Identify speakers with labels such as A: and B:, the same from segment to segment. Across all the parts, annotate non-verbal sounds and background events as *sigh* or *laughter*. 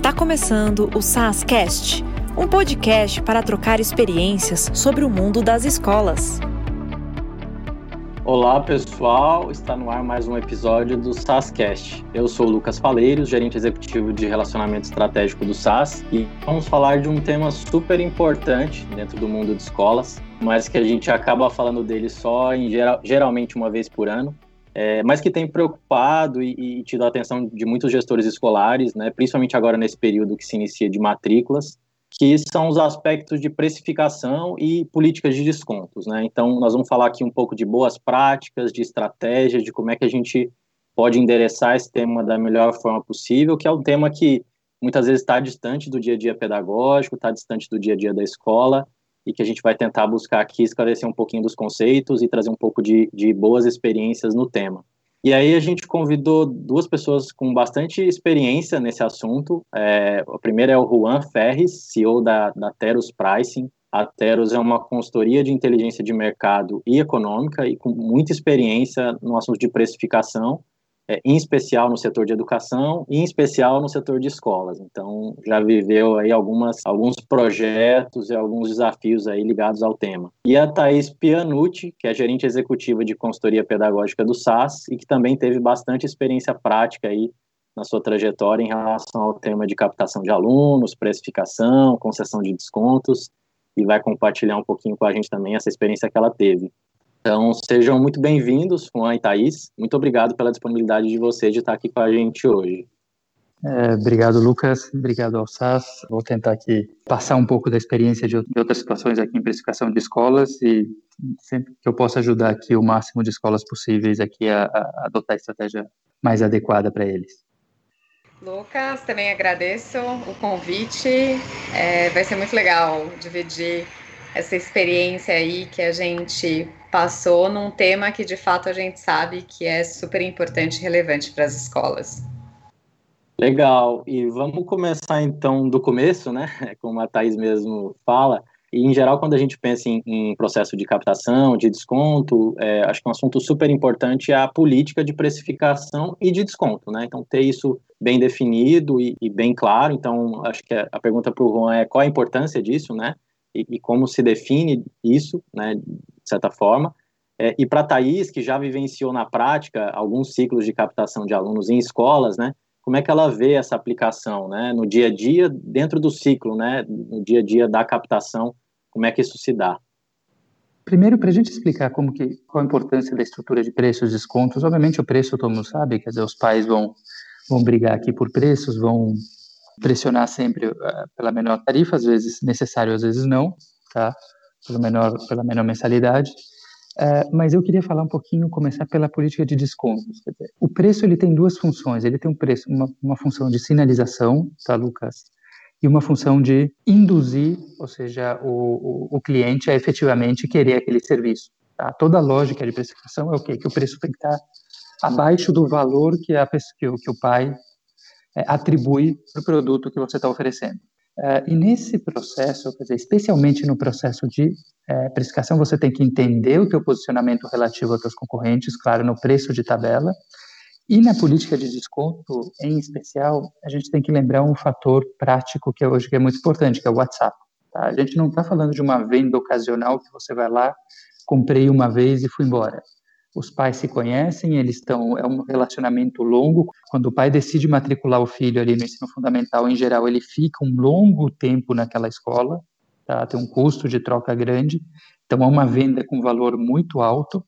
A: Está começando o SASCast, um podcast para trocar experiências sobre o mundo das escolas.
B: Olá pessoal, está no ar mais um episódio do SASCast. Eu sou o Lucas Faleiros, gerente executivo de relacionamento estratégico do SAS, e vamos falar de um tema super importante dentro do mundo de escolas, mas que a gente acaba falando dele só em geral, geralmente uma vez por ano, é, mas que tem preocupado e, e tido a atenção de muitos gestores escolares, né, principalmente agora nesse período que se inicia de matrículas, que são os aspectos de precificação e políticas de descontos. Né? Então, nós vamos falar aqui um pouco de boas práticas, de estratégias, de como é que a gente pode endereçar esse tema da melhor forma possível, que é um tema que muitas vezes está distante do dia a dia pedagógico, está distante do dia a dia da escola, e que a gente vai tentar buscar aqui esclarecer um pouquinho dos conceitos e trazer um pouco de, de boas experiências no tema. E aí a gente convidou duas pessoas com bastante experiência nesse assunto. É, a primeira é o Juan Ferres, CEO da, da Teros Pricing. A Teros é uma consultoria de inteligência de mercado e econômica e com muita experiência no assunto de precificação é, em especial no setor de educação e em especial no setor de escolas. Então, já viveu aí algumas, alguns projetos e alguns desafios aí ligados ao tema. E a Thais Pianucci, que é gerente executiva de consultoria pedagógica do SAS e que também teve bastante experiência prática aí na sua trajetória em relação ao tema de captação de alunos, precificação, concessão de descontos, e vai compartilhar um pouquinho com a gente também essa experiência que ela teve. Então, sejam muito bem-vindos, Juan e Thaís. Muito obrigado pela disponibilidade de vocês de estar aqui com a gente hoje.
C: É, obrigado, Lucas. Obrigado ao SAS. Vou tentar aqui passar um pouco da experiência de outras situações aqui em precificação de escolas e sempre que eu possa ajudar aqui o máximo de escolas possíveis aqui a, a adotar a estratégia mais adequada para eles.
D: Lucas, também agradeço o convite. É, vai ser muito legal dividir essa experiência aí que a gente passou num tema que de fato a gente sabe que é super importante e relevante para as escolas.
B: Legal, e vamos começar então do começo, né? *laughs* Como a Thais mesmo fala. E, em geral, quando a gente pensa em, em processo de captação, de desconto, é, acho que um assunto super importante é a política de precificação e de desconto, né? Então, ter isso bem definido e, e bem claro. Então, acho que a pergunta para o Juan é qual a importância disso, né? e, e como se define isso, né, certa forma. É, e para a Thaís, que já vivenciou na prática alguns ciclos de captação de alunos em escolas, né, como é que ela vê essa aplicação né, no dia a dia, dentro do ciclo, né, no dia a dia da captação, como é que isso se dá?
C: Primeiro, para a gente explicar como que, qual a importância da estrutura de preços e descontos, obviamente o preço todo mundo sabe, quer dizer, os pais vão, vão brigar aqui por preços, vão pressionar sempre uh, pela menor tarifa, às vezes necessário, às vezes não, tá? Pelo menor, pela menor mensalidade. Uh, mas eu queria falar um pouquinho, começar pela política de descontos. Dizer, o preço ele tem duas funções. Ele tem um preço, uma, uma função de sinalização, tá, Lucas? E uma função de induzir, ou seja, o, o, o cliente a efetivamente querer aquele serviço. Tá? Toda a lógica de precificação é o quê? Que o preço tem que estar abaixo do valor que, a, que, o, que o pai é, atribui para o produto que você está oferecendo. É, e nesse processo, dizer, especialmente no processo de é, precificação, você tem que entender o teu posicionamento relativo aos teus concorrentes, claro, no preço de tabela, e na política de desconto, em especial, a gente tem que lembrar um fator prático que hoje que é muito importante, que é o WhatsApp. Tá? A gente não está falando de uma venda ocasional que você vai lá, comprei uma vez e fui embora os pais se conhecem, eles estão é um relacionamento longo. Quando o pai decide matricular o filho ali no ensino fundamental, em geral, ele fica um longo tempo naquela escola, tá? Tem um custo de troca grande, então é uma venda com valor muito alto.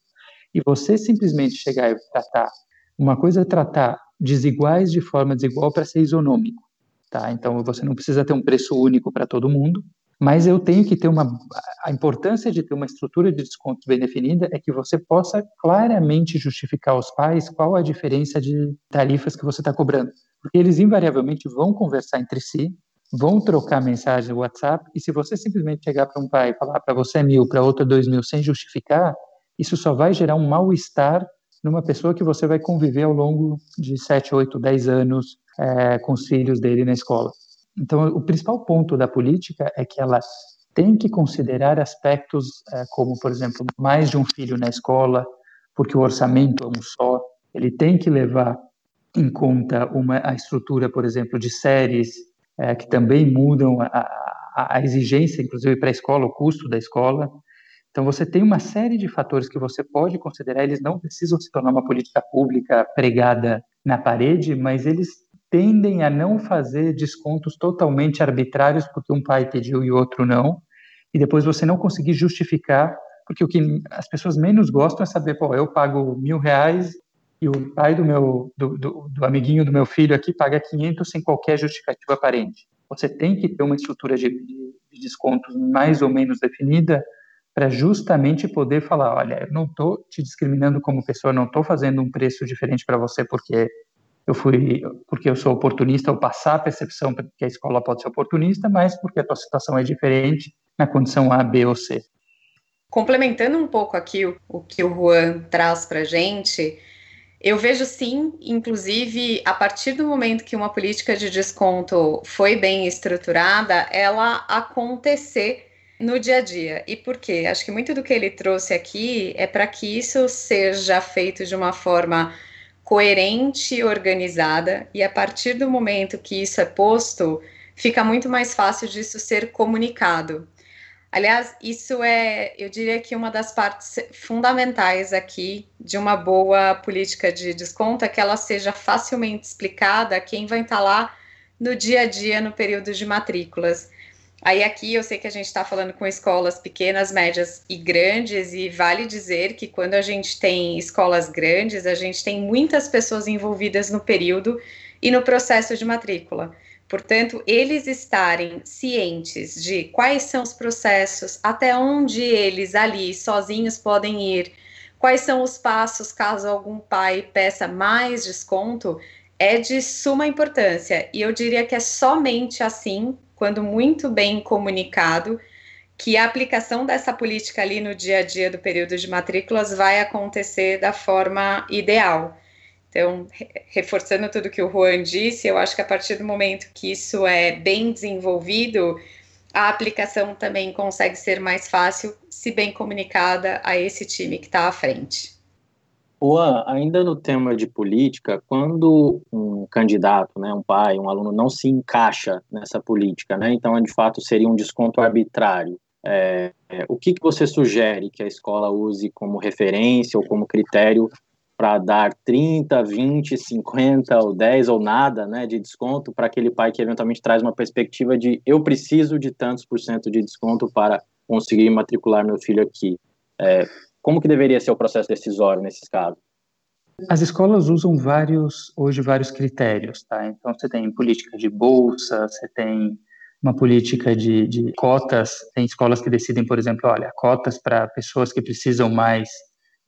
C: E você simplesmente chegar e tratar uma coisa é tratar desiguais de forma desigual para ser isonômico, tá? Então você não precisa ter um preço único para todo mundo, mas eu tenho que ter uma. A importância de ter uma estrutura de descontos bem definida é que você possa claramente justificar aos pais qual a diferença de tarifas que você está cobrando. Porque eles invariavelmente vão conversar entre si, vão trocar mensagem no WhatsApp, e se você simplesmente chegar para um pai e falar para você é mil, para outro é dois mil, sem justificar, isso só vai gerar um mal-estar numa pessoa que você vai conviver ao longo de sete, oito, dez anos é, com os filhos dele na escola. Então, o principal ponto da política é que ela tem que considerar aspectos é, como, por exemplo, mais de um filho na escola, porque o orçamento é um só. Ele tem que levar em conta uma, a estrutura, por exemplo, de séries é, que também mudam a, a, a exigência, inclusive para a escola, o custo da escola. Então, você tem uma série de fatores que você pode considerar, eles não precisam se tornar uma política pública pregada na parede, mas eles tendem a não fazer descontos totalmente arbitrários porque um pai pediu e o outro não, e depois você não conseguir justificar, porque o que as pessoas menos gostam é saber, pô, eu pago mil reais e o pai do meu, do, do, do amiguinho do meu filho aqui paga 500 sem qualquer justificativa aparente. Você tem que ter uma estrutura de, de descontos mais ou menos definida para justamente poder falar, olha, eu não estou te discriminando como pessoa, não estou fazendo um preço diferente para você porque eu fui porque eu sou oportunista ou passar a percepção que a escola pode ser oportunista, mas porque a tua situação é diferente na condição A, B ou C.
D: Complementando um pouco aqui o, o que o Juan traz para gente, eu vejo sim, inclusive, a partir do momento que uma política de desconto foi bem estruturada, ela acontecer no dia a dia. E por quê? Acho que muito do que ele trouxe aqui é para que isso seja feito de uma forma coerente e organizada, e a partir do momento que isso é posto, fica muito mais fácil disso ser comunicado. Aliás, isso é, eu diria que uma das partes fundamentais aqui de uma boa política de desconto é que ela seja facilmente explicada a quem vai estar lá no dia a dia no período de matrículas. Aí aqui eu sei que a gente está falando com escolas pequenas, médias e grandes, e vale dizer que quando a gente tem escolas grandes, a gente tem muitas pessoas envolvidas no período e no processo de matrícula. Portanto, eles estarem cientes de quais são os processos, até onde eles ali sozinhos podem ir, quais são os passos caso algum pai peça mais desconto, é de suma importância. E eu diria que é somente assim quando muito bem comunicado, que a aplicação dessa política ali no dia a dia do período de matrículas vai acontecer da forma ideal. Então, reforçando tudo que o Juan disse, eu acho que a partir do momento que isso é bem desenvolvido, a aplicação também consegue ser mais fácil, se bem comunicada a esse time que está à frente.
B: Juan, ainda no tema de política, quando um candidato, né, um pai, um aluno não se encaixa nessa política, né, então de fato seria um desconto arbitrário. É, é, o que, que você sugere que a escola use como referência ou como critério para dar 30, 20, 50 ou 10 ou nada né, de desconto para aquele pai que eventualmente traz uma perspectiva de eu preciso de tantos por cento de desconto para conseguir matricular meu filho aqui? É, como que deveria ser o processo decisório nesses casos?
C: As escolas usam vários, hoje, vários critérios, tá? Então, você tem política de bolsa, você tem uma política de, de cotas, tem escolas que decidem, por exemplo, olha, cotas para pessoas que precisam mais,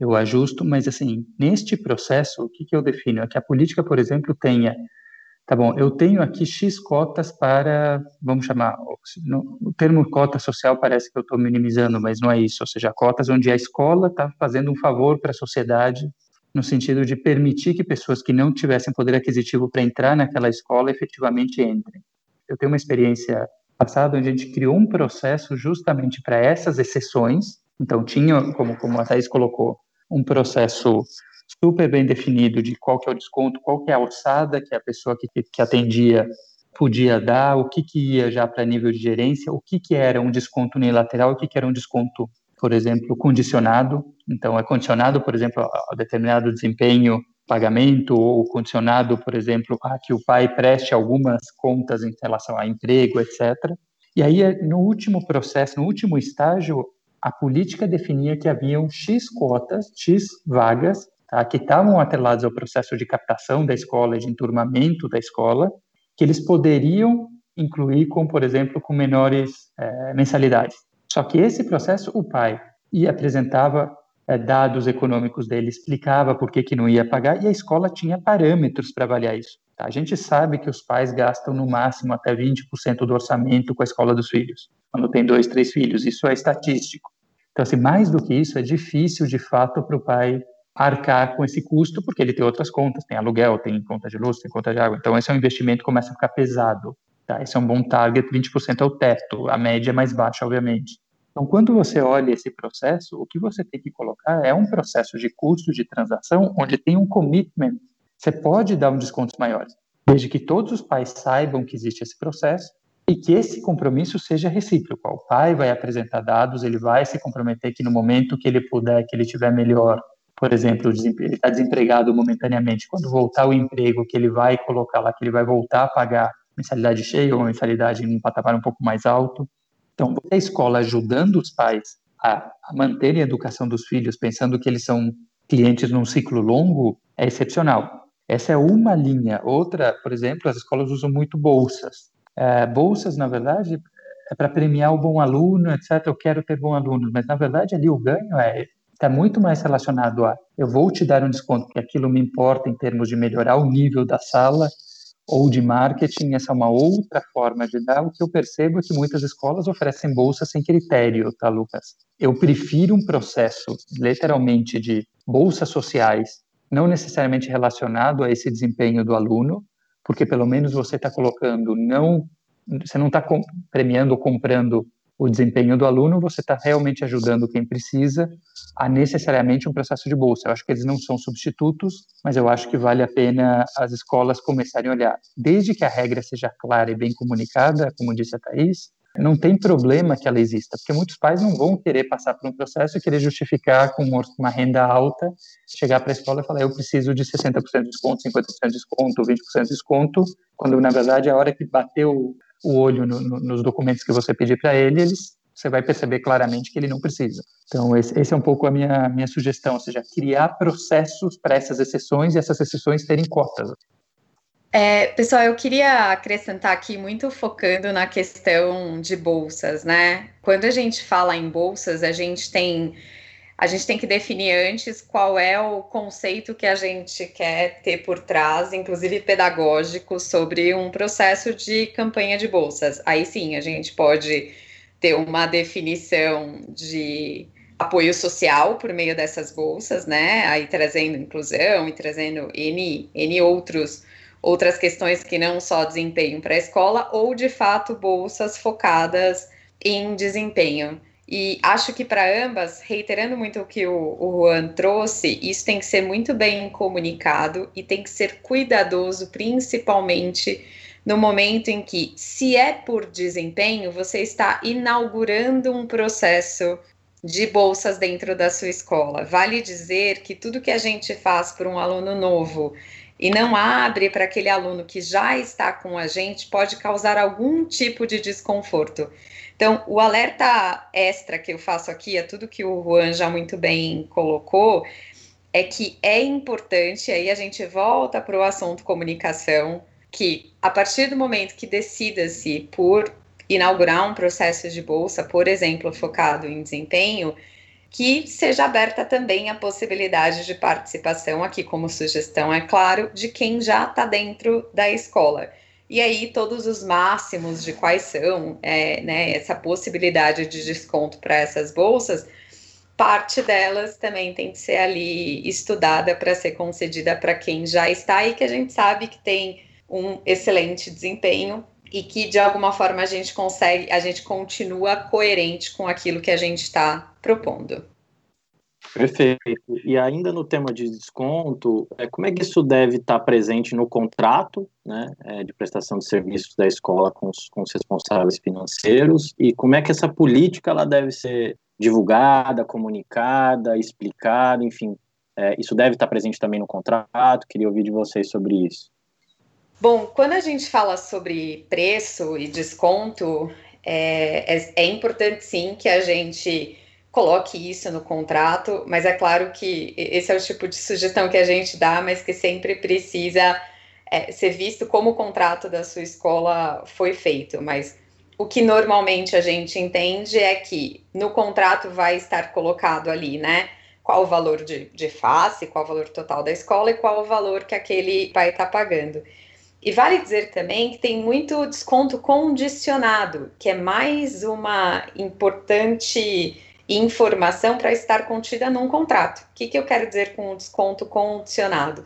C: eu ajusto, mas, assim, neste processo, o que, que eu defino? É que a política, por exemplo, tenha Tá bom, eu tenho aqui X cotas para, vamos chamar, o termo cota social parece que eu estou minimizando, mas não é isso, ou seja, cotas onde a escola está fazendo um favor para a sociedade, no sentido de permitir que pessoas que não tivessem poder aquisitivo para entrar naquela escola efetivamente entrem. Eu tenho uma experiência passada onde a gente criou um processo justamente para essas exceções, então tinha, como, como a Thais colocou, um processo super bem definido de qual que é o desconto, qual que é a alçada que a pessoa que, que atendia podia dar, o que, que ia já para nível de gerência, o que, que era um desconto unilateral, o que, que era um desconto, por exemplo, condicionado. Então, é condicionado, por exemplo, a determinado desempenho, pagamento, ou condicionado, por exemplo, a que o pai preste algumas contas em relação a emprego, etc. E aí, no último processo, no último estágio, a política definia que haviam X cotas, X vagas tá, que estavam atrelados ao processo de captação da escola, de enturmamento da escola, que eles poderiam incluir com, por exemplo, com menores é, mensalidades. Só que esse processo, o pai ia apresentava é, dados econômicos dele, explicava por que, que não ia pagar, e a escola tinha parâmetros para avaliar isso. Tá? A gente sabe que os pais gastam no máximo até 20% do orçamento com a escola dos filhos, quando tem dois, três filhos, isso é estatístico. Então, assim, mais do que isso, é difícil, de fato, para o pai arcar com esse custo, porque ele tem outras contas, tem aluguel, tem conta de luz, tem conta de água. Então, esse é um investimento que começa a ficar pesado. Tá? Esse é um bom target, 20% é o teto, a média é mais baixa, obviamente. Então, quando você olha esse processo, o que você tem que colocar é um processo de custo de transação onde tem um commitment. Você pode dar um descontos maiores, desde que todos os pais saibam que existe esse processo e que esse compromisso seja recíproco. O pai vai apresentar dados, ele vai se comprometer que no momento que ele puder, que ele tiver melhor, por exemplo, ele está desempregado momentaneamente, quando voltar o emprego, que ele vai colocar lá, que ele vai voltar a pagar mensalidade cheia ou mensalidade em um patamar um pouco mais alto. Então, a escola ajudando os pais a, a manterem a educação dos filhos, pensando que eles são clientes num ciclo longo, é excepcional. Essa é uma linha. Outra, por exemplo, as escolas usam muito bolsas. É, bolsas, na verdade, é para premiar o bom aluno, etc. Eu quero ter bom aluno, mas na verdade ali o ganho é está muito mais relacionado a eu vou te dar um desconto, porque aquilo me importa em termos de melhorar o nível da sala ou de marketing, essa é uma outra forma de dar. O que eu percebo é que muitas escolas oferecem bolsa sem critério, tá, Lucas? Eu prefiro um processo, literalmente, de bolsas sociais, não necessariamente relacionado a esse desempenho do aluno, porque pelo menos você está colocando, não, você não está premiando ou comprando o desempenho do aluno, você está realmente ajudando quem precisa a necessariamente um processo de bolsa. Eu acho que eles não são substitutos, mas eu acho que vale a pena as escolas começarem a olhar. Desde que a regra seja clara e bem comunicada, como disse a Thais, não tem problema que ela exista, porque muitos pais não vão querer passar por um processo e querer justificar com uma renda alta, chegar para a escola e falar, eu preciso de 60% de desconto, 50% de desconto, 20% de desconto, quando na verdade a hora que bateu o olho no, no, nos documentos que você pedir para ele, eles, você vai perceber claramente que ele não precisa. Então, esse, esse é um pouco a minha, minha sugestão, ou seja, criar processos para essas exceções e essas exceções terem cotas.
D: É, pessoal, eu queria acrescentar aqui, muito focando na questão de bolsas, né? Quando a gente fala em bolsas, a gente tem a gente tem que definir antes qual é o conceito que a gente quer ter por trás, inclusive pedagógico, sobre um processo de campanha de bolsas. Aí sim, a gente pode ter uma definição de apoio social por meio dessas bolsas, né? Aí trazendo inclusão e trazendo N, N outros, outras questões que não só desempenho para a escola, ou de fato bolsas focadas em desempenho. E acho que para ambas, reiterando muito o que o, o Juan trouxe, isso tem que ser muito bem comunicado e tem que ser cuidadoso, principalmente no momento em que, se é por desempenho, você está inaugurando um processo de bolsas dentro da sua escola. Vale dizer que tudo que a gente faz por um aluno novo e não abre para aquele aluno que já está com a gente pode causar algum tipo de desconforto. Então, o alerta extra que eu faço aqui, é tudo que o Juan já muito bem colocou, é que é importante, aí a gente volta para o assunto comunicação, que a partir do momento que decida-se por inaugurar um processo de bolsa, por exemplo, focado em desempenho, que seja aberta também a possibilidade de participação, aqui como sugestão, é claro, de quem já está dentro da escola. E aí, todos os máximos de quais são é, né, essa possibilidade de desconto para essas bolsas, parte delas também tem que ser ali estudada para ser concedida para quem já está e que a gente sabe que tem um excelente desempenho e que de alguma forma a gente consegue, a gente continua coerente com aquilo que a gente está propondo.
B: Perfeito. E ainda no tema de desconto, é, como é que isso deve estar presente no contrato né, é, de prestação de serviços da escola com os, com os responsáveis financeiros e como é que essa política ela deve ser divulgada, comunicada, explicada, enfim, é, isso deve estar presente também no contrato. Queria ouvir de vocês sobre isso.
D: Bom, quando a gente fala sobre preço e desconto, é, é, é importante sim que a gente coloque isso no contrato, mas é claro que esse é o tipo de sugestão que a gente dá, mas que sempre precisa é, ser visto como o contrato da sua escola foi feito. Mas o que normalmente a gente entende é que no contrato vai estar colocado ali, né? Qual o valor de, de face, qual o valor total da escola e qual o valor que aquele pai está pagando. E vale dizer também que tem muito desconto condicionado, que é mais uma importante informação para estar contida num contrato. O que, que eu quero dizer com desconto condicionado?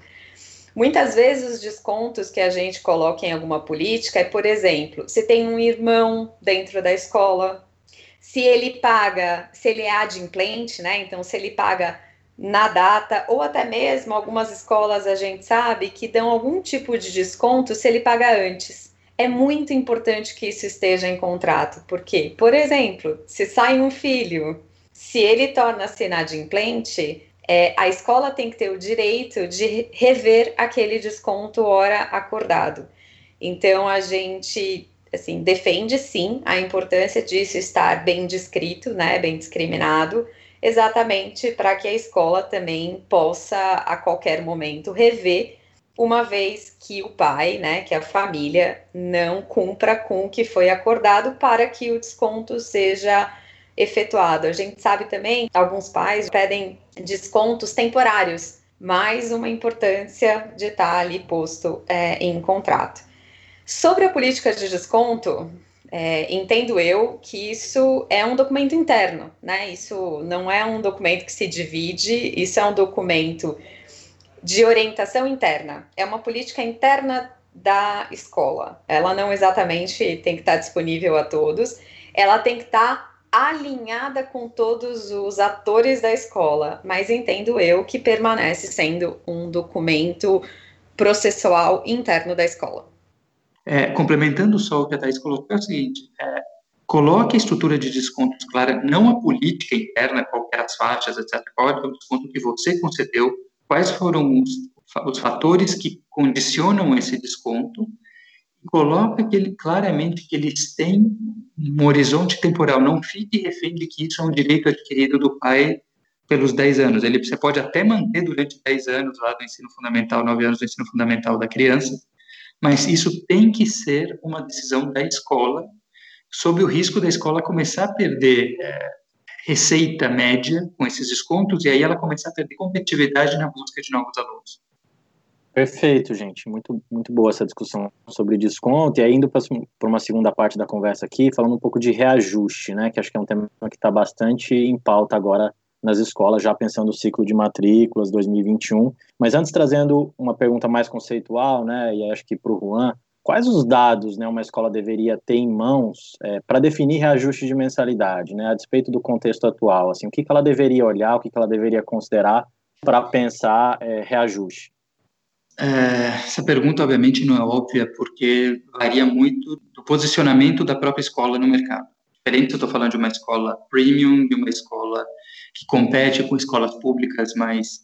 D: Muitas vezes os descontos que a gente coloca em alguma política é, por exemplo, se tem um irmão dentro da escola, se ele paga, se ele é adimplente, né? Então, se ele paga na data, ou até mesmo algumas escolas a gente sabe que dão algum tipo de desconto se ele paga antes. É muito importante que isso esteja em contrato, porque, por exemplo, se sai um filho, se ele torna-se inadimplente, é, a escola tem que ter o direito de rever aquele desconto hora acordado. Então a gente assim defende sim a importância disso estar bem descrito, né, bem discriminado, exatamente para que a escola também possa a qualquer momento rever uma vez que o pai, né, que a família não cumpra com o que foi acordado para que o desconto seja efetuado. A gente sabe também que alguns pais pedem descontos temporários, mais uma importância de estar ali posto é, em contrato. Sobre a política de desconto, é, entendo eu que isso é um documento interno, né? Isso não é um documento que se divide, isso é um documento de orientação interna. É uma política interna da escola. Ela não exatamente tem que estar disponível a todos, ela tem que estar alinhada com todos os atores da escola, mas entendo eu que permanece sendo um documento processual interno da escola.
C: É, complementando só o que a Thais colocou, é o seguinte: é, coloque a estrutura de descontos clara, não a política interna, qualquer as faixas, etc. Qual é o desconto que você concedeu, quais foram os, os fatores que condicionam esse desconto, coloca que ele, claramente que eles têm um horizonte temporal, não fique refém de que isso é um direito adquirido do pai pelos 10 anos. Ele, você pode até manter durante 10 anos lá do ensino fundamental, 9 anos do ensino fundamental da criança, mas isso tem que ser uma decisão da escola, sob o risco da escola começar a perder é, receita média com esses descontos e aí ela começar a perder competitividade na busca de novos alunos.
B: Perfeito, gente. Muito, muito boa essa discussão sobre desconto. E aí, indo para uma segunda parte da conversa aqui, falando um pouco de reajuste, né? Que acho que é um tema que está bastante em pauta agora nas escolas, já pensando o ciclo de matrículas 2021. Mas antes, trazendo uma pergunta mais conceitual, né? E acho que para o Juan, quais os dados né, uma escola deveria ter em mãos é, para definir reajuste de mensalidade, né, a despeito do contexto atual? Assim, o que, que ela deveria olhar, o que, que ela deveria considerar para pensar é, reajuste?
C: É, essa pergunta, obviamente, não é óbvia, porque varia muito do posicionamento da própria escola no mercado. Diferente, eu estou falando de uma escola premium, de uma escola que compete com escolas públicas mais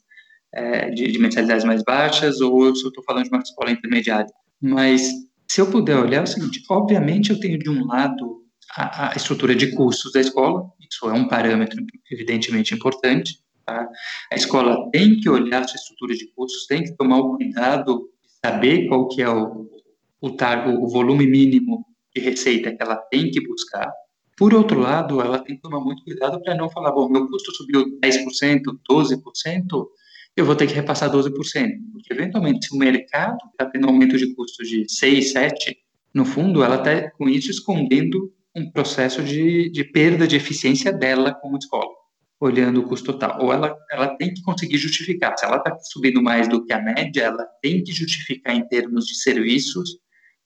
C: é, de, de mensalidades mais baixas, ou se eu estou falando de uma escola intermediária. Mas se eu puder olhar, é o seguinte: obviamente eu tenho de um lado a, a estrutura de custos da escola, isso é um parâmetro evidentemente importante. Tá? A escola tem que olhar sua estrutura de custos, tem que tomar o cuidado de saber qual que é o, o, tar, o volume mínimo de receita que ela tem que buscar. Por outro lado, ela tem que tomar muito cuidado para não falar, bom, meu custo subiu 10%, 12%, eu vou ter que repassar 12%. Porque, eventualmente, se o mercado está tendo aumento de custos de 6, 7, no fundo, ela está, com isso, escondendo um processo de, de perda de eficiência dela como escola, olhando o custo total. Ou ela, ela tem que conseguir justificar. Se ela está subindo mais do que a média, ela tem que justificar em termos de serviços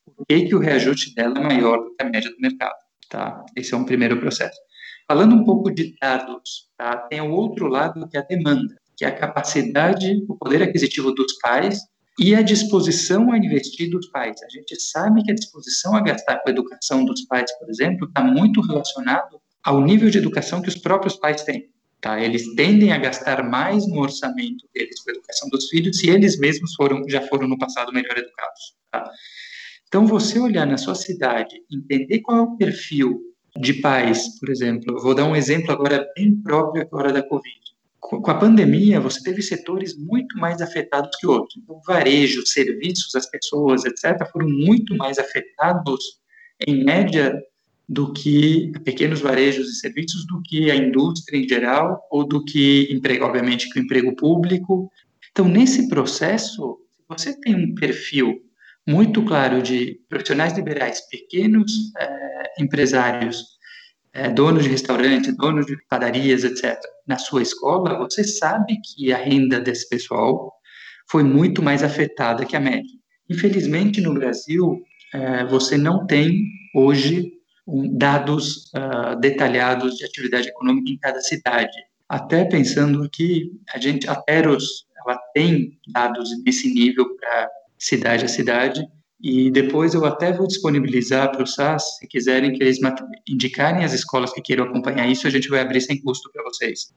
C: por que, que o reajuste dela é maior do que a média do mercado. Tá? Esse é um primeiro processo. Falando um pouco de dados, tá? tem o outro lado que é a demanda que é a capacidade, o poder aquisitivo dos pais e a disposição a investir dos pais. A gente sabe que a disposição a gastar com a educação dos pais, por exemplo, está muito relacionado ao nível de educação que os próprios pais têm. Tá? Eles tendem a gastar mais no orçamento deles com a educação dos filhos se eles mesmos foram, já foram no passado melhor educados. Tá? Então, você olhar na sua cidade, entender qual é o perfil de pais, por exemplo, eu vou dar um exemplo agora bem próprio agora da Covid com a pandemia, você teve setores muito mais afetados que outros. Então, varejo, serviços, as pessoas, etc., foram muito mais afetados, em média, do que pequenos varejos e serviços, do que a indústria em geral, ou do que, emprego, obviamente, que o emprego público. Então, nesse processo, você tem um perfil muito claro de profissionais liberais, pequenos é, empresários, é, donos de restaurante, donos de padarias, etc., na sua escola, você sabe que a renda desse pessoal foi muito mais afetada que a média. Infelizmente, no Brasil, é, você não tem hoje um, dados uh, detalhados de atividade econômica em cada cidade. até pensando que a gente, a Teros, ela tem dados nesse nível para cidade a cidade, e depois eu até vou disponibilizar para o SAS, se quiserem que eles indicarem as escolas que queiram acompanhar isso, a gente vai abrir sem custo para vocês.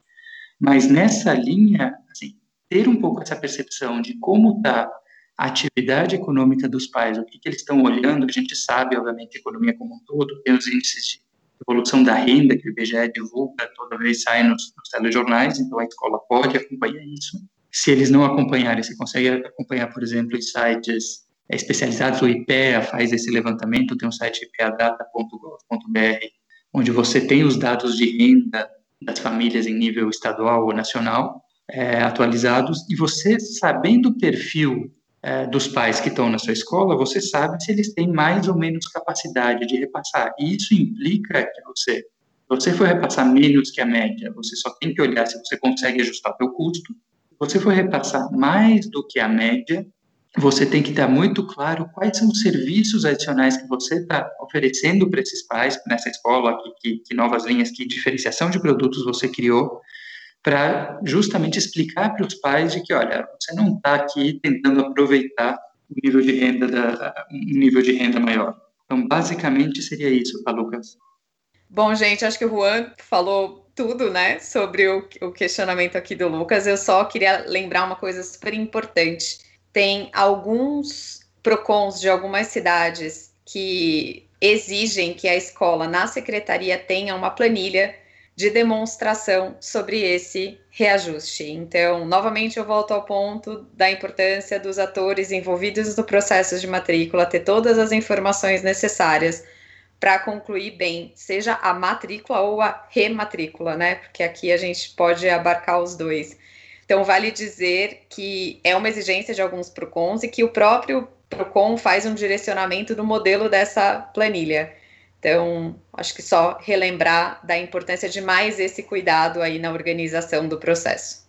C: Mas nessa linha, assim, ter um pouco essa percepção de como está a atividade econômica dos pais, o que, que eles estão olhando, a gente sabe, obviamente, a economia como um todo, tem os índices de evolução da renda que o IBGE divulga, toda vez sai nos, nos telejornais, então a escola pode acompanhar isso. Se eles não acompanharem, você consegue acompanhar, por exemplo, em sites é, especializados, o IPEA faz esse levantamento, tem um site ipeadata.gov.br, onde você tem os dados de renda das famílias em nível estadual ou nacional é, atualizados, e você, sabendo o perfil é, dos pais que estão na sua escola, você sabe se eles têm mais ou menos capacidade de repassar. E isso implica que você, você for repassar menos que a média, você só tem que olhar se você consegue ajustar o seu custo. Se você for repassar mais do que a média, você tem que estar muito claro quais são os serviços adicionais que você está oferecendo para esses pais, nessa escola, que, que, que novas linhas, que diferenciação de produtos você criou, para justamente explicar para os pais de que, olha, você não está aqui tentando aproveitar o nível de renda da, um nível de renda maior. Então, basicamente seria isso, tá, Lucas?
D: Bom, gente, acho que o Juan falou tudo, né, sobre o, o questionamento aqui do Lucas. Eu só queria lembrar uma coisa super importante. Tem alguns PROCONs de algumas cidades que exigem que a escola, na secretaria, tenha uma planilha de demonstração sobre esse reajuste. Então, novamente, eu volto ao ponto da importância dos atores envolvidos no processo de matrícula ter todas as informações necessárias para concluir bem, seja a matrícula ou a rematrícula, né? Porque aqui a gente pode abarcar os dois. Então, vale dizer que é uma exigência de alguns PROCONs e que o próprio PROCON faz um direcionamento do modelo dessa planilha. Então, acho que só relembrar da importância de mais esse cuidado aí na organização do processo.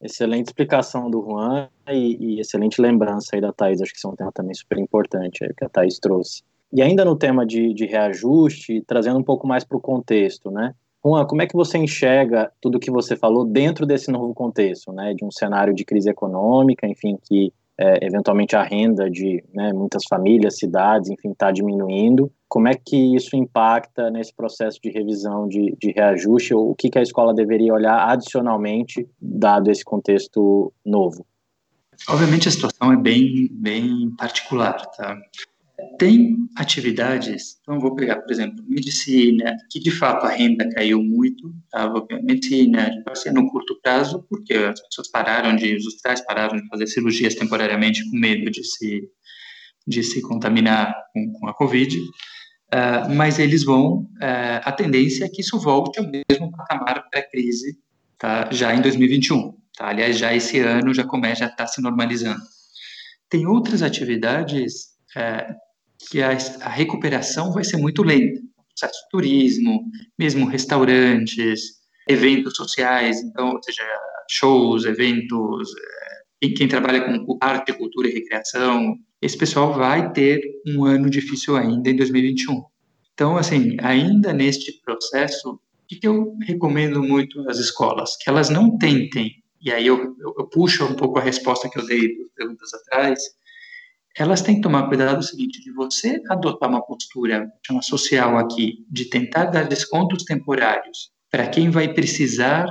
B: Excelente explicação do Juan e, e excelente lembrança aí da Thais. Acho que isso é um tema também super importante aí, que a Thais trouxe. E ainda no tema de, de reajuste, trazendo um pouco mais para o contexto, né? Juan, como é que você enxerga tudo que você falou dentro desse novo contexto, né? De um cenário de crise econômica, enfim, que é, eventualmente a renda de né, muitas famílias, cidades, enfim, está diminuindo. Como é que isso impacta nesse processo de revisão de, de reajuste? Ou o que, que a escola deveria olhar adicionalmente, dado esse contexto novo?
C: Obviamente a situação é bem, bem particular, tá? Tem atividades, então vou pegar, por exemplo, medicina, que de fato a renda caiu muito, tá? medicina, assim, no curto prazo, porque as pessoas pararam de, os hospitais pararam de fazer cirurgias temporariamente com medo de se, de se contaminar com, com a Covid, uh, mas eles vão, uh, a tendência é que isso volte ao mesmo patamar pré-crise, tá? já em 2021, tá? aliás, já esse ano já começa, já está se normalizando. Tem outras atividades é, que a, a, recuperação vai ser muito lenta. Processo turismo, mesmo restaurantes, eventos sociais, então, ou seja, shows, eventos, é, quem trabalha com arte, cultura e recreação, esse pessoal vai ter um ano difícil ainda em 2021. Então, assim, ainda neste processo, o que eu recomendo muito às escolas? Que elas não tentem, e aí eu, eu, eu puxo um pouco a resposta que eu dei perguntas atrás, elas têm que tomar cuidado do seguinte, de você adotar uma postura, social aqui, de tentar dar descontos temporários para quem vai precisar,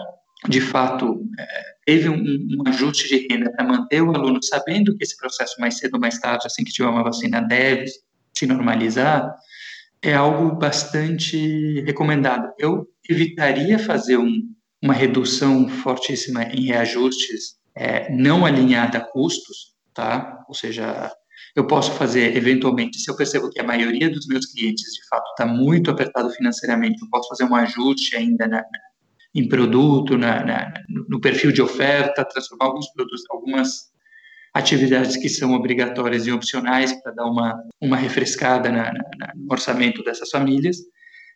C: de fato, é, teve um, um, ajuste de renda para manter o aluno sabendo que esse processo mais cedo ou mais tarde, assim que tiver uma vacina, deve se normalizar, é algo bastante recomendado. Eu evitaria fazer um, uma redução fortíssima em reajustes é, não alinhada a custos, tá? Ou seja, eu posso fazer, eventualmente, se eu percebo que a maioria dos meus clientes, de fato, está muito apertado financeiramente, eu posso fazer um ajuste ainda na, na, em produto, na, no perfil de oferta, transformar alguns produtos, algumas atividades que são obrigatórias e opcionais para dar uma, uma refrescada no orçamento dessas famílias.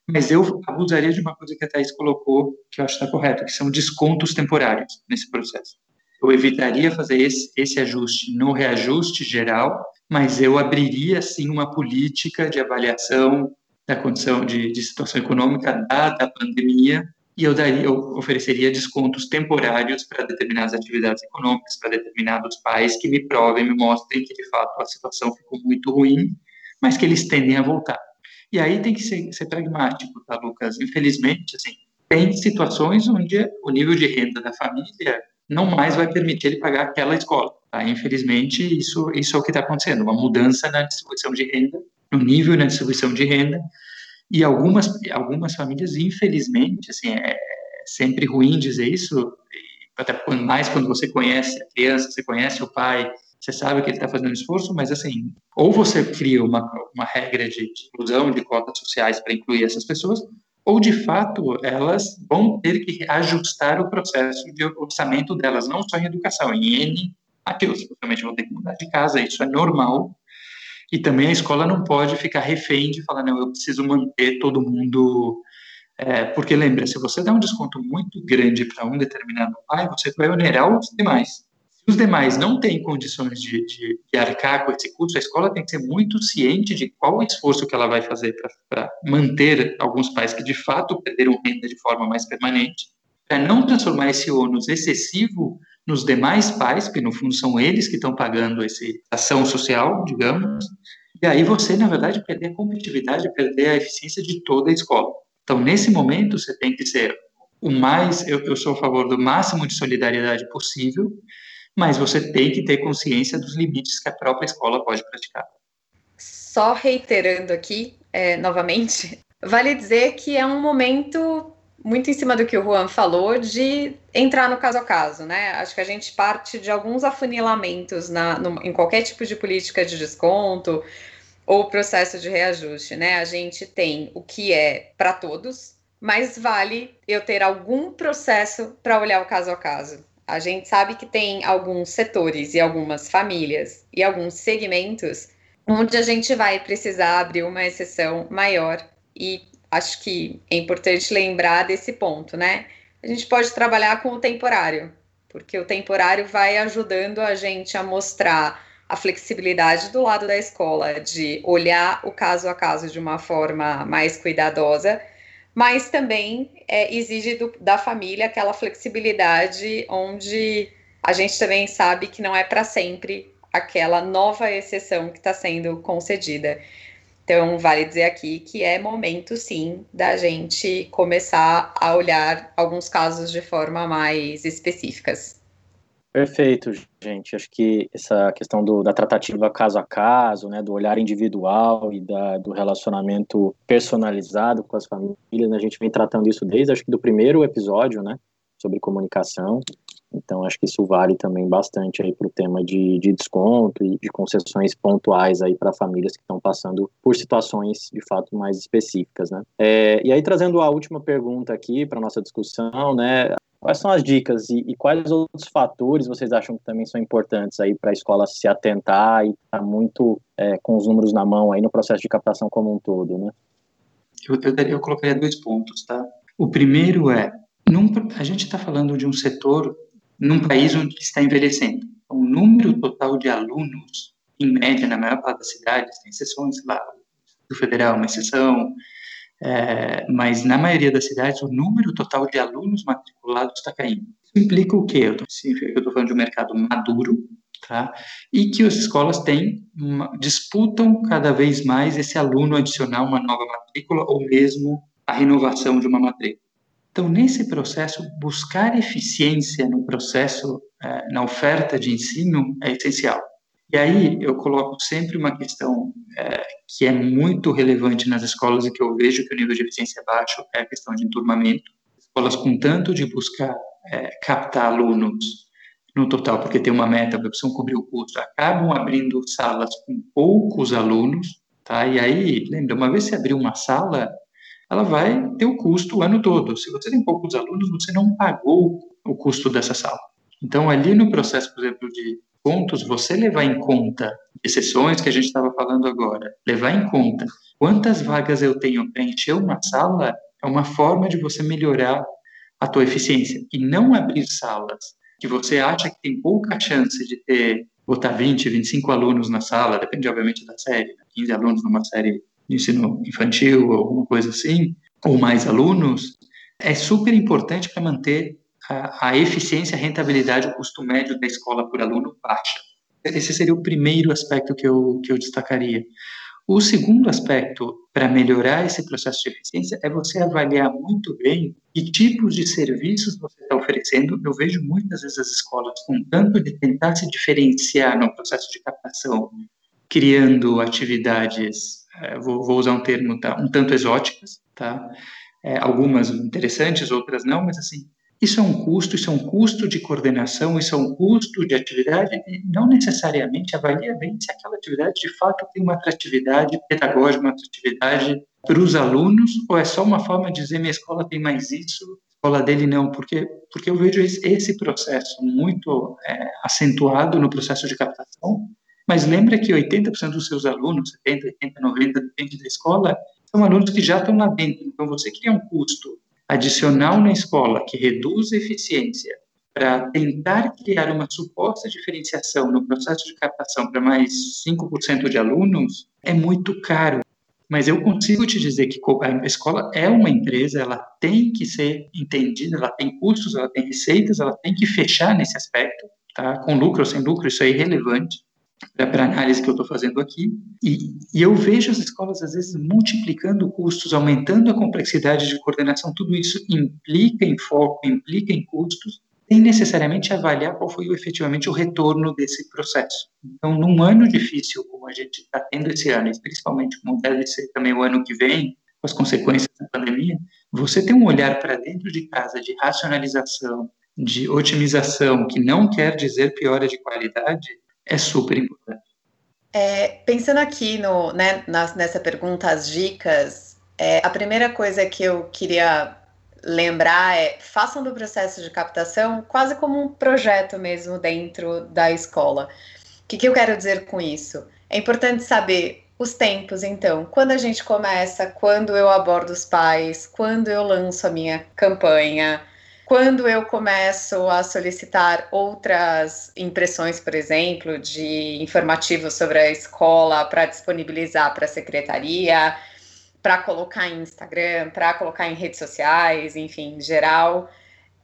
C: Mas eu abusaria de uma coisa que a Thais colocou, que eu acho que está correto, que são descontos temporários nesse processo. Eu evitaria fazer esse, esse ajuste no reajuste geral, mas eu abriria sim uma política de avaliação da condição de, de situação econômica dada a pandemia e eu, daria, eu ofereceria descontos temporários para determinadas atividades econômicas, para determinados pais que me provem, me mostrem que de fato a situação ficou muito ruim, mas que eles tendem a voltar. E aí tem que ser, ser pragmático, tá, Lucas? Infelizmente, assim, tem situações onde o nível de renda da família não mais vai permitir ele pagar aquela escola. Tá? Infelizmente, isso, isso é o que está acontecendo, uma mudança na distribuição de renda, no nível na distribuição de renda, e algumas, algumas famílias, infelizmente, assim, é sempre ruim dizer isso, até mais quando você conhece a criança, você conhece o pai, você sabe que ele está fazendo esforço, mas assim, ou você cria uma, uma regra de inclusão de cotas sociais para incluir essas pessoas, ou de fato elas vão ter que ajustar o processo de orçamento delas, não só em educação, em N ativos, possivelmente vão ter que mudar de casa, isso é normal, e também a escola não pode ficar refém de falar, não, eu preciso manter todo mundo. É, porque lembra, se você dá um desconto muito grande para um determinado pai, você vai onerar os demais. Se os demais não têm condições de, de, de arcar com esse custo, a escola tem que ser muito ciente de qual o esforço que ela vai fazer para manter alguns pais que de fato perderam renda de forma mais permanente, para não transformar esse ônus excessivo nos demais pais, porque no fundo são eles que estão pagando essa ação social, digamos, e aí você, na verdade, perder a competitividade, perder a eficiência de toda a escola. Então, nesse momento, você tem que ser o mais, eu, eu sou a favor do máximo de solidariedade possível, mas você tem que ter consciência dos limites que a própria escola pode praticar.
D: Só reiterando aqui, é, novamente, *laughs* vale dizer que é um momento muito em cima do que o Juan falou, de entrar no caso a caso, né? Acho que a gente parte de alguns afunilamentos na, no, em qualquer tipo de política de desconto ou processo de reajuste, né? A gente tem o que é para todos, mas vale eu ter algum processo para olhar o caso a caso. A gente sabe que tem alguns setores e algumas famílias e alguns segmentos onde a gente vai precisar abrir uma exceção maior e acho que é importante lembrar desse ponto, né? A gente pode trabalhar com o temporário, porque o temporário vai ajudando a gente a mostrar a flexibilidade do lado da escola, de olhar o caso a caso de uma forma mais cuidadosa, mas também é, exige do, da família aquela flexibilidade onde a gente também sabe que não é para sempre aquela nova exceção que está sendo concedida. Então, vale dizer aqui que é momento, sim, da gente começar a olhar alguns casos de forma mais específicas.
B: Perfeito, gente. Acho que essa questão do, da tratativa caso a caso, né, do olhar individual e da, do relacionamento personalizado com as famílias, né, a gente vem tratando isso desde acho que do primeiro episódio, né, sobre comunicação. Então, acho que isso vale também bastante aí para o tema de, de desconto e de concessões pontuais aí para famílias que estão passando por situações de fato mais específicas, né? É, e aí, trazendo a última pergunta aqui para nossa discussão, né? Quais são as dicas e, e, quais outros fatores vocês acham que também são importantes aí para a escola se atentar e estar tá muito é, com os números na mão aí no processo de captação como um todo, né?
C: Eu, eu, eu colocaria dois pontos, tá? O primeiro é, num, a gente está falando de um setor num país onde está envelhecendo. O número total de alunos, em média, na maior parte das cidades, tem exceções, lá, do federal, uma exceção, é, mas na maioria das cidades, o número total de alunos matriculados está caindo. Isso implica o quê? Eu estou falando de um mercado maduro, tá? e que as escolas têm, uma, disputam cada vez mais esse aluno adicionar uma nova matrícula ou mesmo a renovação de uma matrícula. Então, nesse processo, buscar eficiência no processo, é, na oferta de ensino, é essencial. E aí eu coloco sempre uma questão é, que é muito relevante nas escolas e que eu vejo que o nível de eficiência é baixo, é a questão de enturmamento. Escolas com tanto de buscar é, captar alunos no total, porque tem uma meta, precisam cobrir o custo, acabam abrindo salas com poucos alunos, tá? E aí, lembra, uma vez você abrir uma sala, ela vai ter o custo o ano todo. Se você tem poucos alunos, você não pagou o custo dessa sala. Então, ali no processo, por exemplo, de pontos, você levar em conta exceções que a gente estava falando agora, levar em conta quantas vagas eu tenho para encher uma sala, é uma forma de você melhorar a tua eficiência. E não abrir salas que você acha que tem pouca chance de ter, botar 20, 25 alunos na sala, depende, obviamente, da série, 15 né? alunos numa série de ensino infantil alguma coisa assim, ou mais alunos, é super importante para manter a, a eficiência, a rentabilidade, o custo médio da escola por aluno baixa. Esse seria o primeiro aspecto que eu, que eu destacaria. O segundo aspecto para melhorar esse processo de eficiência é você avaliar muito bem que tipos de serviços você está oferecendo. Eu vejo muitas vezes as escolas com tanto de tentar se diferenciar no processo de captação, criando atividades, eh, vou, vou usar um termo, tá, um tanto exóticas, tá? É, algumas interessantes, outras não, mas assim, isso é um custo, isso é um custo de coordenação, isso é um custo de atividade, e não necessariamente avalia bem se aquela atividade de fato tem uma atratividade pedagógica, uma atratividade para os alunos, ou é só uma forma de dizer minha escola tem mais isso, a escola dele não, porque, porque eu vejo esse processo muito é, acentuado no processo de captação, mas lembra que 80% dos seus alunos, 70, 80, 90, depende da escola, são alunos que já estão lá dentro, então você cria um custo adicional na escola que reduz a eficiência para tentar criar uma suposta diferenciação no processo de captação para mais 5% de alunos é muito caro. Mas eu consigo te dizer que a escola é uma empresa, ela tem que ser entendida, ela tem custos, ela tem receitas, ela tem que fechar nesse aspecto, tá? Com lucro ou sem lucro, isso é irrelevante para a análise que eu estou fazendo aqui. E, e, eu vejo as escolas, às vezes, multiplicando custos, aumentando a complexidade de coordenação. Tudo isso implica em foco, implica em custos, sem necessariamente avaliar qual foi efetivamente o retorno desse processo. Então, num ano difícil como a gente está tendo esse ano, e principalmente como deve ser também o ano que vem, com as consequências da pandemia, você tem um olhar para dentro de casa de racionalização, de otimização, que não quer dizer piora de qualidade, é super importante.
D: É, pensando aqui no, né, nessa pergunta, as dicas, é, a primeira coisa que eu queria lembrar é façam do processo de captação quase como um projeto mesmo dentro da escola. O que, que eu quero dizer com isso? É importante saber os tempos, então, quando a gente começa, quando eu abordo os pais, quando eu lanço a minha campanha, quando eu começo a solicitar outras impressões, por exemplo, de informativos sobre a escola para disponibilizar para a secretaria, para colocar em Instagram, para colocar em redes sociais, enfim, em geral.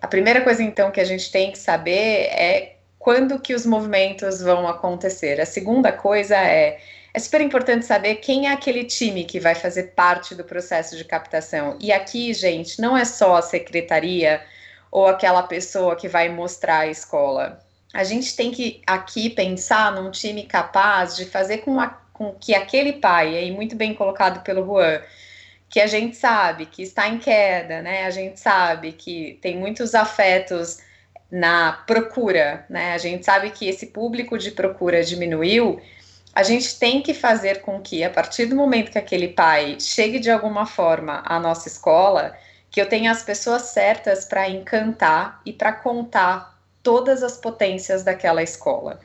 D: A primeira coisa então que a gente tem que saber é quando que os movimentos vão acontecer. A segunda coisa é é super importante saber quem é aquele time que vai fazer parte do processo de captação. E aqui, gente, não é só a secretaria ou aquela pessoa que vai mostrar a escola. A gente tem que aqui pensar num time capaz de fazer com, a, com que aquele pai, aí muito bem colocado pelo Juan, que a gente sabe que está em queda, né? A gente sabe que tem muitos afetos na procura, né? A gente sabe que esse público de procura diminuiu. A gente tem que fazer com que, a partir do momento que aquele pai chegue de alguma forma à nossa escola, que eu tenha as pessoas certas para encantar e para contar todas as potências daquela escola,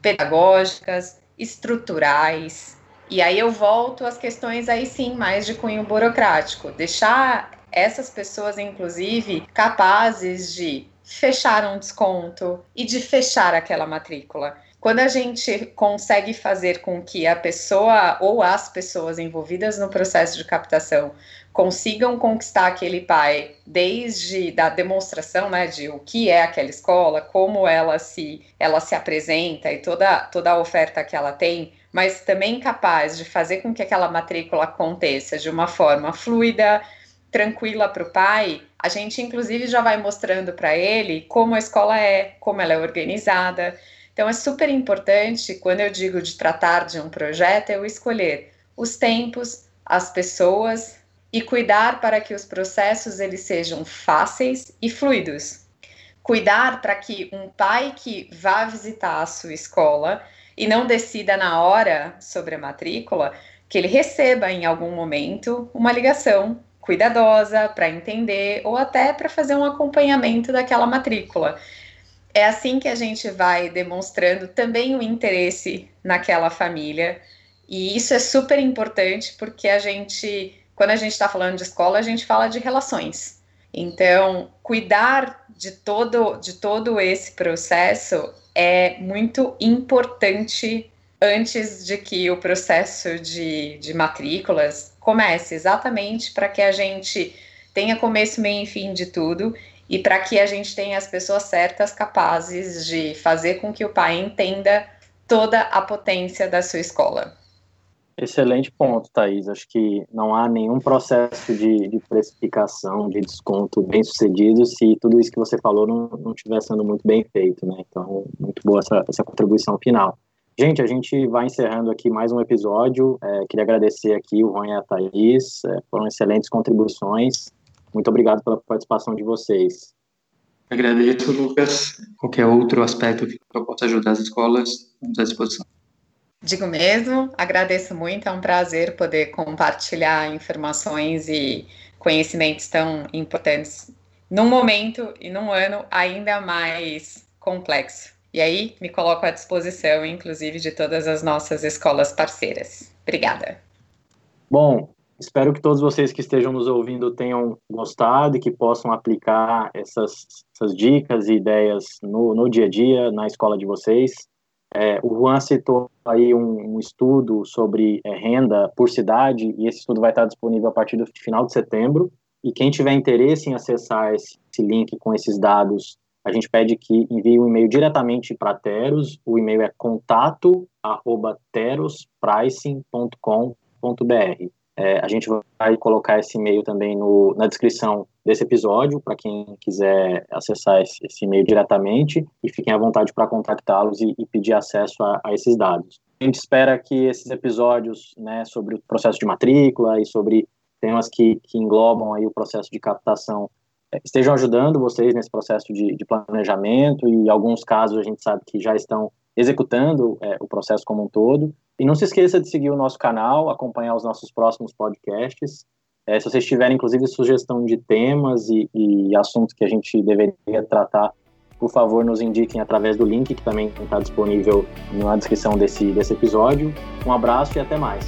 D: pedagógicas, estruturais. E aí eu volto às questões aí sim mais de cunho burocrático, deixar essas pessoas inclusive capazes de fechar um desconto e de fechar aquela matrícula. Quando a gente consegue fazer com que a pessoa ou as pessoas envolvidas no processo de captação consigam conquistar aquele pai desde da demonstração, né, de o que é aquela escola, como ela se ela se apresenta e toda toda a oferta que ela tem, mas também capaz de fazer com que aquela matrícula aconteça de uma forma fluida, tranquila para o pai, a gente inclusive já vai mostrando para ele como a escola é, como ela é organizada. Então é super importante quando eu digo de tratar de um projeto, eu escolher os tempos, as pessoas e cuidar para que os processos eles sejam fáceis e fluidos. Cuidar para que um pai que vá visitar a sua escola e não decida na hora sobre a matrícula, que ele receba em algum momento uma ligação cuidadosa para entender ou até para fazer um acompanhamento daquela matrícula. É assim que a gente vai demonstrando também o interesse naquela família, e isso é super importante porque a gente quando a gente está falando de escola, a gente fala de relações. Então, cuidar de todo, de todo esse processo é muito importante antes de que o processo de, de matrículas comece, exatamente para que a gente tenha começo, meio e fim de tudo e para que a gente tenha as pessoas certas capazes de fazer com que o pai entenda toda a potência da sua escola.
B: Excelente ponto, Thaís. Acho que não há nenhum processo de, de precificação, de desconto bem sucedido se tudo isso que você falou não, estiver sendo muito bem feito, né? Então, muito boa essa, essa contribuição final. Gente, a gente vai encerrando aqui mais um episódio. É, queria agradecer aqui o Juan e a Thaís, é, foram excelentes contribuições. Muito obrigado pela participação de vocês.
C: Agradeço, Lucas. Qualquer outro aspecto que eu possa ajudar as escolas, estamos à disposição.
D: Digo mesmo, agradeço muito, é um prazer poder compartilhar informações e conhecimentos tão importantes num momento e num ano ainda mais complexo. E aí, me coloco à disposição, inclusive, de todas as nossas escolas parceiras. Obrigada.
B: Bom, Espero que todos vocês que estejam nos ouvindo tenham gostado e que possam aplicar essas, essas dicas e ideias no, no dia a dia, na escola de vocês. É, o Juan citou aí um, um estudo sobre é, renda por cidade e esse estudo vai estar disponível a partir do final de setembro. E quem tiver interesse em acessar esse, esse link com esses dados, a gente pede que envie um e-mail diretamente para Teros. O e-mail é contato@terospricing.com.br. É, a gente vai colocar esse e-mail também no, na descrição desse episódio, para quem quiser acessar esse, esse, e-mail diretamente, e fiquem à vontade para contactá-los e, e, pedir acesso a, a, esses dados. A gente espera que esses episódios né, sobre o processo de matrícula e sobre temas que, que englobam aí o processo de captação é, estejam ajudando vocês nesse processo de, de, planejamento e alguns casos a gente sabe que já estão executando é, o processo como um todo. E não se esqueça de seguir o nosso canal, acompanhar os nossos próximos podcasts. É, se vocês tiverem, inclusive, sugestão de temas e, e, assuntos que a gente deveria tratar, por favor, nos indiquem através do link que também está disponível na descrição desse, desse episódio. Um abraço e até mais.